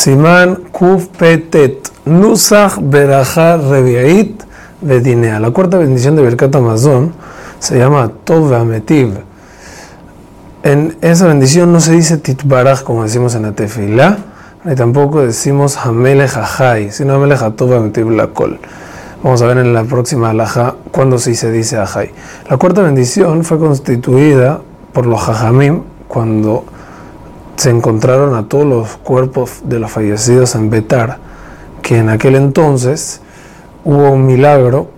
Simán Kuf Petet, Nusach Berajá Reviait Bedinea. La cuarta bendición de Birkat Amazon se llama Tov Ametiv. En esa bendición no se dice Titbaraj como decimos en la Tefilá, ni tampoco decimos Hamele Jajai, sino Hamele Hatov Ametiv Lakol. Vamos a ver en la próxima alhaja cuándo sí se dice Ajay. La cuarta bendición fue constituida por los Jajamim cuando se encontraron a todos los cuerpos de los fallecidos en Betar, que en aquel entonces hubo un milagro,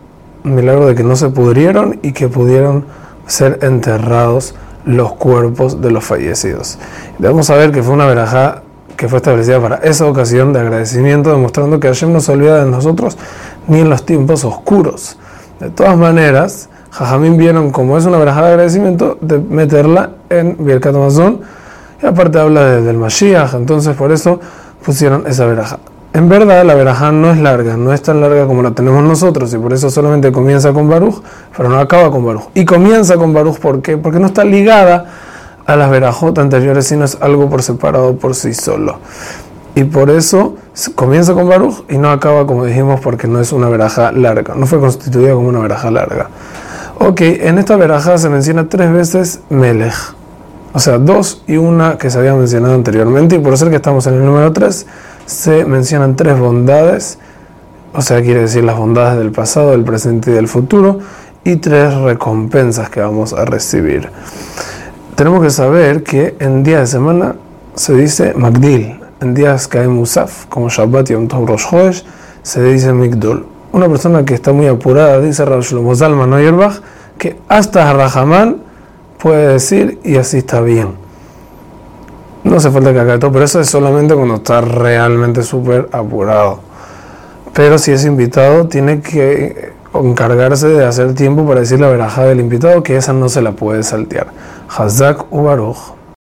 un milagro de que no se pudrieron y que pudieron ser enterrados los cuerpos de los fallecidos. Vamos a ver que fue una verajá que fue establecida para esa ocasión de agradecimiento, demostrando que Hashem no se olvida de nosotros ni en los tiempos oscuros. De todas maneras, Jajamín vieron como es una verajá de agradecimiento de meterla en Birkat Amazon y aparte habla del Mashiach, entonces por eso pusieron esa verajá. En verdad, la verajá no es larga, no es tan larga como la tenemos nosotros, y por eso solamente comienza con Baruch, pero no acaba con Baruch. Y comienza con Baruch, ¿por qué? Porque no está ligada a las verajot anteriores, sino es algo por separado por sí solo. Y por eso comienza con Baruch y no acaba, como dijimos, porque no es una veraja larga, no fue constituida como una veraja larga. Ok, en esta veraja se menciona tres veces Melech, o sea, dos y una que se había mencionado anteriormente, y por ser que estamos en el número tres, se mencionan tres bondades, o sea, quiere decir las bondades del pasado, del presente y del futuro, y tres recompensas que vamos a recibir. Tenemos que saber que en día de semana se dice Magdil, en días que hay Musaf, como Shabbat y Tov Rosh Chodesh, se dice Migdol. Una persona que está muy apurada, dice Rav Shlomo Zalman Neuerbach, que hasta Rahamán puede decir y así está bien. No hace falta que haga todo, pero eso es solamente cuando está realmente súper apurado. Pero si es invitado, tiene que encargarse de hacer tiempo para decir la veraja del invitado, que esa no se la puede saltear. Hazak Ubaruch.